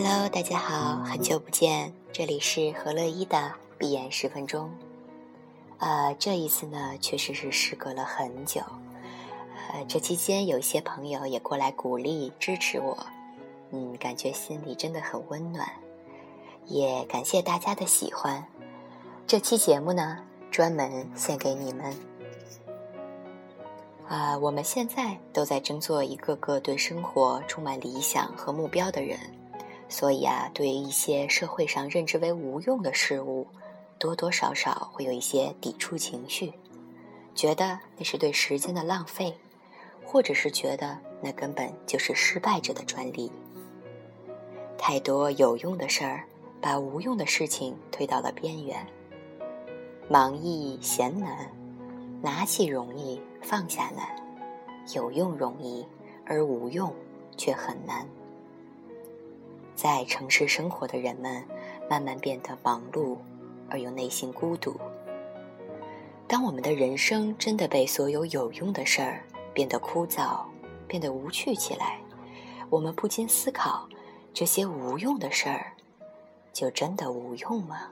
Hello，大家好，很久不见，这里是何乐一的闭眼十分钟。呃，这一次呢，确实是时隔了很久。呃，这期间有一些朋友也过来鼓励支持我，嗯，感觉心里真的很温暖，也感谢大家的喜欢。这期节目呢，专门献给你们。啊，我们现在都在争做一个个对生活充满理想和目标的人。所以啊，对于一些社会上认知为无用的事物，多多少少会有一些抵触情绪，觉得那是对时间的浪费，或者是觉得那根本就是失败者的专利。太多有用的事儿，把无用的事情推到了边缘。忙易闲难，拿起容易，放下难；有用容易，而无用却很难。在城市生活的人们，慢慢变得忙碌，而又内心孤独。当我们的人生真的被所有有用的事儿变得枯燥、变得无趣起来，我们不禁思考：这些无用的事儿，就真的无用吗？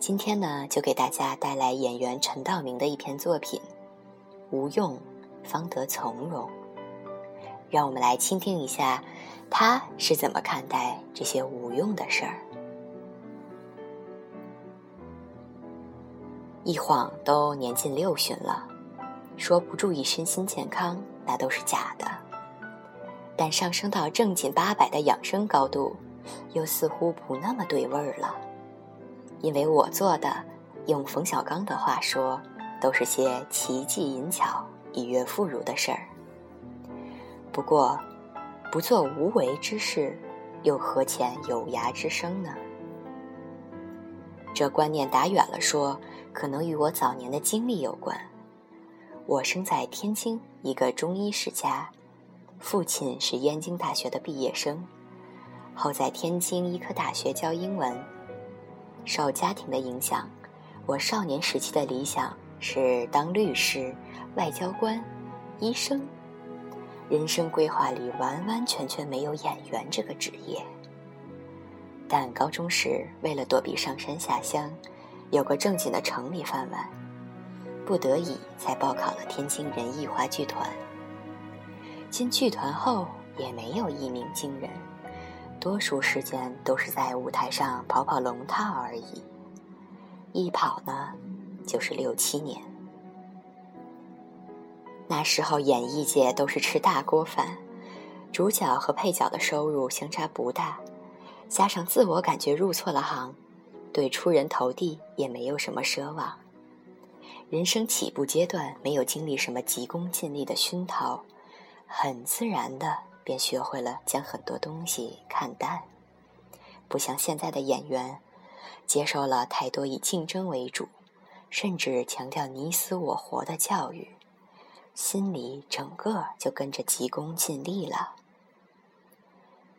今天呢，就给大家带来演员陈道明的一篇作品《无用方得从容》，让我们来倾听一下。他是怎么看待这些无用的事儿？一晃都年近六旬了，说不注意身心健康，那都是假的。但上升到正经八百的养生高度，又似乎不那么对味儿了。因为我做的，用冯小刚的话说，都是些奇技淫巧、以悦妇孺的事儿。不过。不做无为之事，又何遣有涯之生呢？这观念打远了说，可能与我早年的经历有关。我生在天津一个中医世家，父亲是燕京大学的毕业生，后在天津医科大学教英文。受家庭的影响，我少年时期的理想是当律师、外交官、医生。人生规划里完完全全没有演员这个职业，但高中时为了躲避上山下乡，有个正经的城里饭碗，不得已才报考了天津人艺话剧团。进剧团后也没有一鸣惊人，多数时间都是在舞台上跑跑龙套而已，一跑呢就是六七年。那时候演艺界都是吃大锅饭，主角和配角的收入相差不大，加上自我感觉入错了行，对出人头地也没有什么奢望。人生起步阶段没有经历什么急功近利的熏陶，很自然的便学会了将很多东西看淡，不像现在的演员，接受了太多以竞争为主，甚至强调你死我活的教育。心里整个就跟着急功近利了。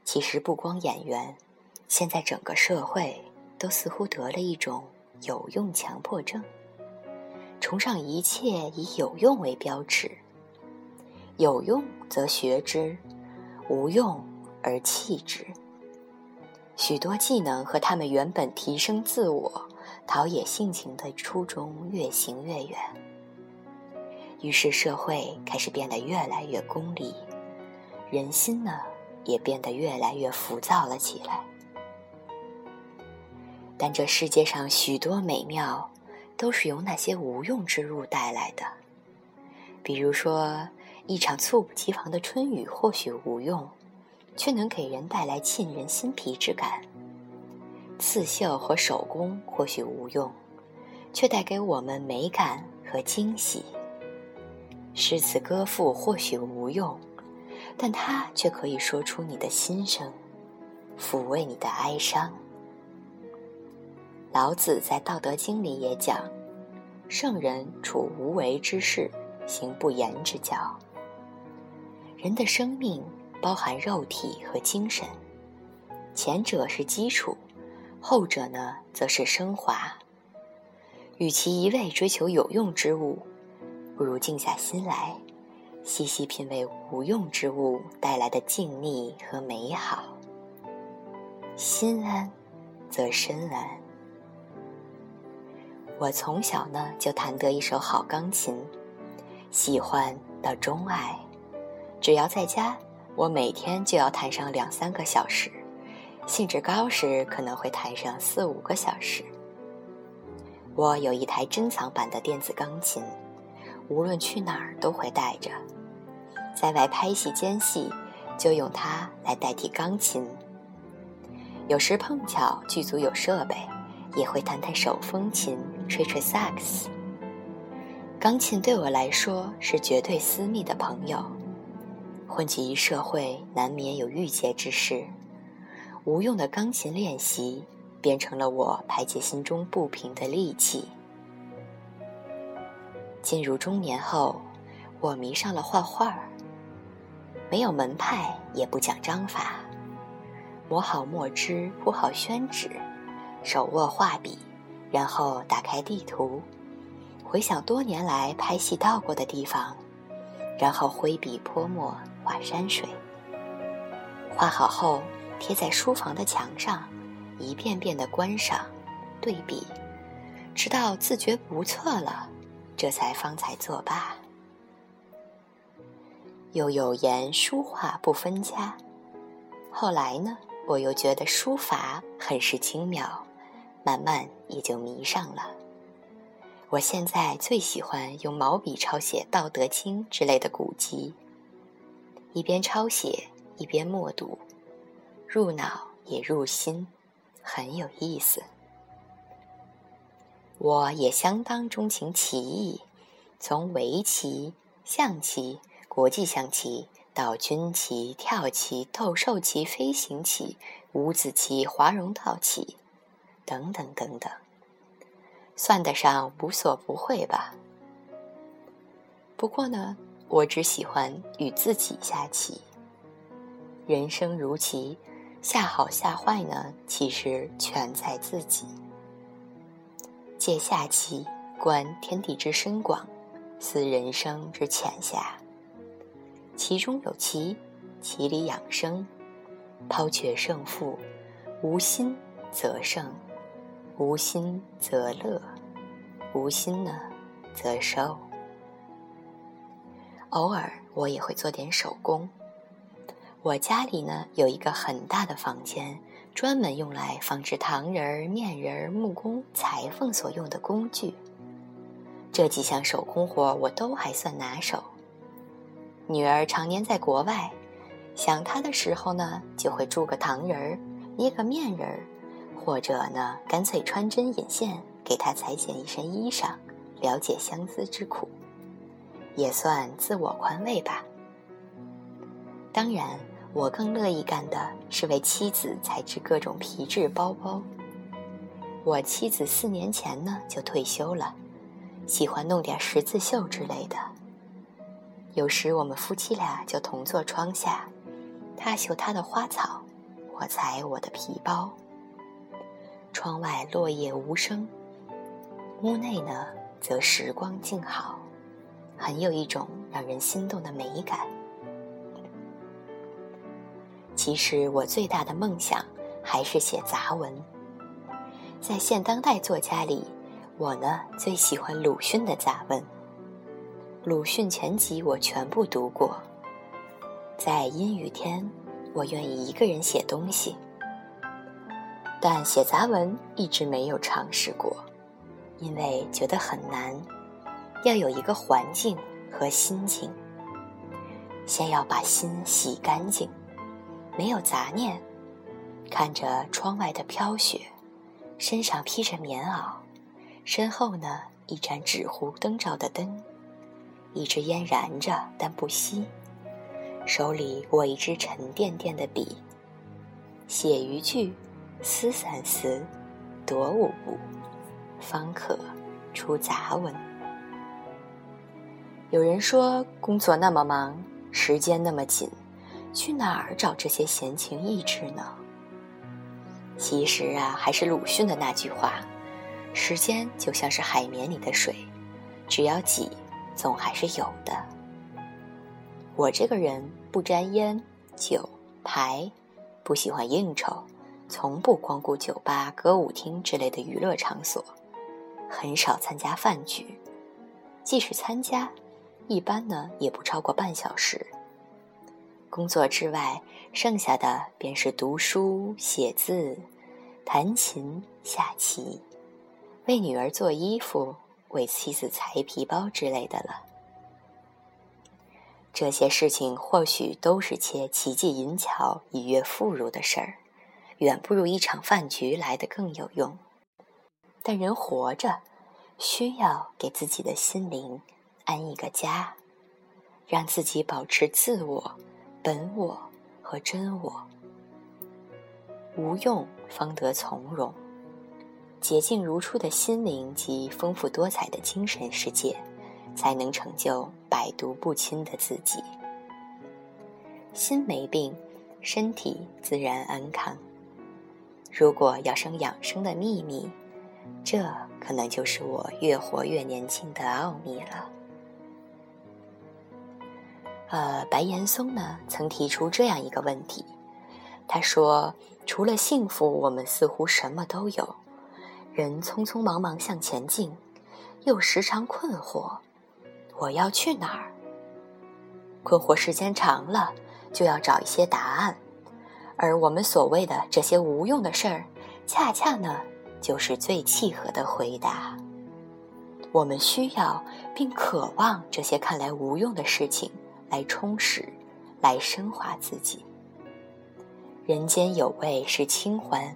其实不光演员，现在整个社会都似乎得了一种有用强迫症，崇尚一切以有用为标尺，有用则学之，无用而弃之。许多技能和他们原本提升自我、陶冶性情的初衷越行越远。于是，社会开始变得越来越功利，人心呢也变得越来越浮躁了起来。但这世界上许多美妙，都是由那些无用之物带来的。比如说，一场猝不及防的春雨或许无用，却能给人带来沁人心脾之感；刺绣和手工或许无用，却带给我们美感和惊喜。诗词歌赋或许无用，但它却可以说出你的心声，抚慰你的哀伤。老子在《道德经》里也讲：“圣人处无为之事，行不言之教。”人的生命包含肉体和精神，前者是基础，后者呢则是升华。与其一味追求有用之物。不如静下心来，细细品味无用之物带来的静谧和美好。心安，则身安。我从小呢就弹得一手好钢琴，喜欢到钟爱。只要在家，我每天就要弹上两三个小时，兴致高时可能会弹上四五个小时。我有一台珍藏版的电子钢琴，无论去哪儿都会带着，在外拍戏间戏就用它来代替钢琴。有时碰巧剧组有设备，也会弹弹手风琴，吹吹萨克斯。钢琴对我来说是绝对私密的朋友。混迹于社会，难免有郁结之事。无用的钢琴练习，变成了我排解心中不平的利器。进入中年后，我迷上了画画。没有门派，也不讲章法，磨好墨汁，铺好宣纸，手握画笔，然后打开地图，回想多年来拍戏到过的地方，然后挥笔泼墨。画山水，画好后贴在书房的墙上，一遍遍的观赏、对比，直到自觉不错了，这才方才作罢。又有言书画不分家，后来呢，我又觉得书法很是精妙，慢慢也就迷上了。我现在最喜欢用毛笔抄写《道德经》之类的古籍。一边抄写一边默读，入脑也入心，很有意思。我也相当钟情棋艺，从围棋、象棋、国际象棋到军棋、跳棋、斗兽棋、飞行棋、五子棋、华容道棋，等等等等，算得上无所不会吧。不过呢。我只喜欢与自己下棋。人生如棋，下好下坏呢，其实全在自己。借下棋，观天地之深广，思人生之浅狭。棋中有棋，棋里养生。抛却胜负，无心则胜，无心则乐，无心呢，则收。偶尔我也会做点手工。我家里呢有一个很大的房间，专门用来放置糖人儿、面人儿、木工、裁缝所用的工具。这几项手工活我都还算拿手。女儿常年在国外，想她的时候呢，就会铸个糖人儿、捏个面人儿，或者呢干脆穿针引线给她裁剪一身衣裳，了解相思之苦。也算自我宽慰吧。当然，我更乐意干的是为妻子裁制各种皮质包包。我妻子四年前呢就退休了，喜欢弄点十字绣之类的。有时我们夫妻俩就同坐窗下，他绣他的花草，我裁我的皮包。窗外落叶无声，屋内呢则时光静好。很有一种让人心动的美感。其实我最大的梦想还是写杂文。在现当代作家里，我呢最喜欢鲁迅的杂文。鲁迅全集我全部读过。在阴雨天，我愿意一个人写东西。但写杂文一直没有尝试过，因为觉得很难。要有一个环境和心情，先要把心洗干净，没有杂念，看着窗外的飘雪，身上披着棉袄，身后呢一盏纸糊灯罩的灯，一支烟燃着但不熄，手里握一支沉甸甸的笔，写一句，思三思，踱五步，方可出杂文。有人说工作那么忙，时间那么紧，去哪儿找这些闲情逸致呢？其实啊，还是鲁迅的那句话：“时间就像是海绵里的水，只要挤，总还是有的。”我这个人不沾烟酒牌，不喜欢应酬，从不光顾酒吧、歌舞厅之类的娱乐场所，很少参加饭局，即使参加，一般呢也不超过半小时。工作之外，剩下的便是读书、写字、弹琴、下棋，为女儿做衣服，为妻子裁皮包之类的了。这些事情或许都是些奇技淫巧、以悦妇孺的事儿，远不如一场饭局来得更有用。但人活着，需要给自己的心灵安一个家，让自己保持自我、本我和真我。无用方得从容，洁净如初的心灵及丰富多彩的精神世界。才能成就百毒不侵的自己。心没病，身体自然安康。如果要生养生的秘密，这可能就是我越活越年轻的奥秘了。呃，白岩松呢曾提出这样一个问题，他说：“除了幸福，我们似乎什么都有。人匆匆忙忙向前进，又时常困惑。”我要去哪儿？困惑时间长了，就要找一些答案，而我们所谓的这些无用的事儿，恰恰呢，就是最契合的回答。我们需要并渴望这些看来无用的事情来充实、来升华自己。人间有味是清欢，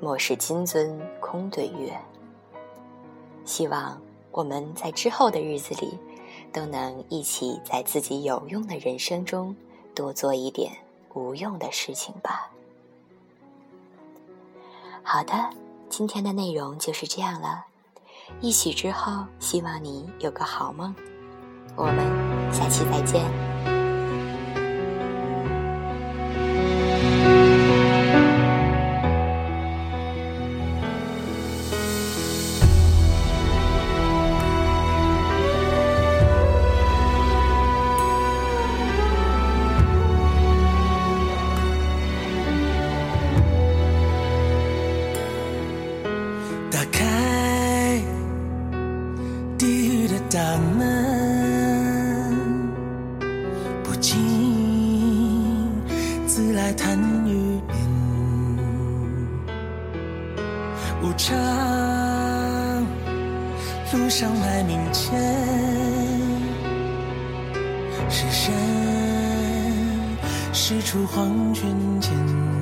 莫使金樽空对月。希望我们在之后的日子里。都能一起在自己有用的人生中多做一点无用的事情吧。好的，今天的内容就是这样了。一起之后，希望你有个好梦。我们下期再见。人欲变，无常路上埋名剑，是谁使出黄泉剑？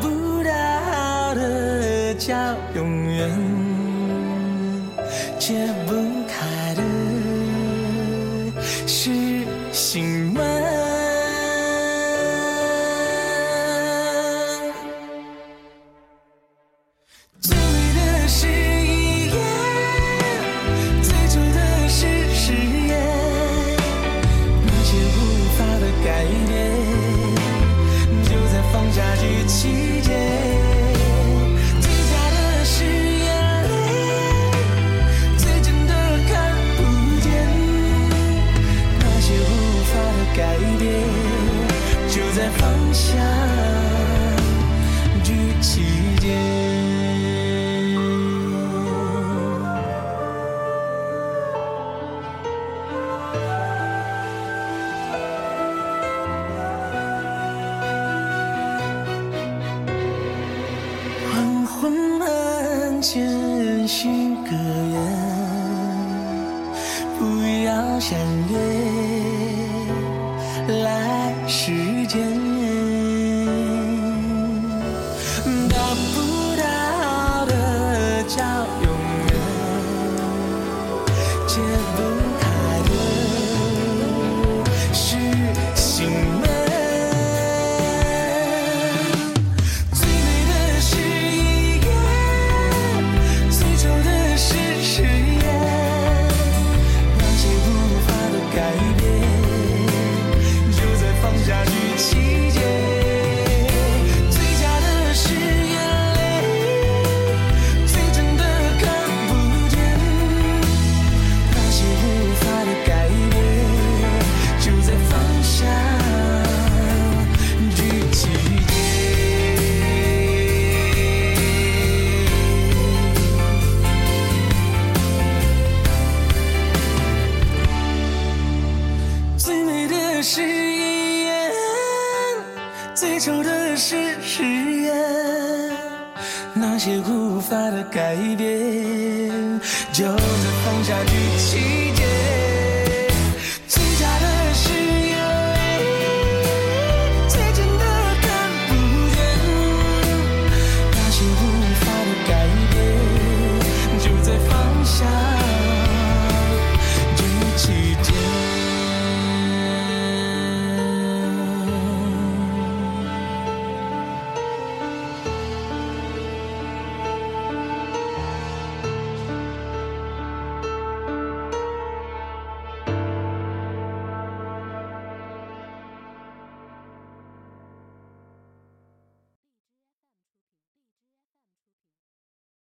不到的叫永远。解不开的是心前世的缘不要相约来世见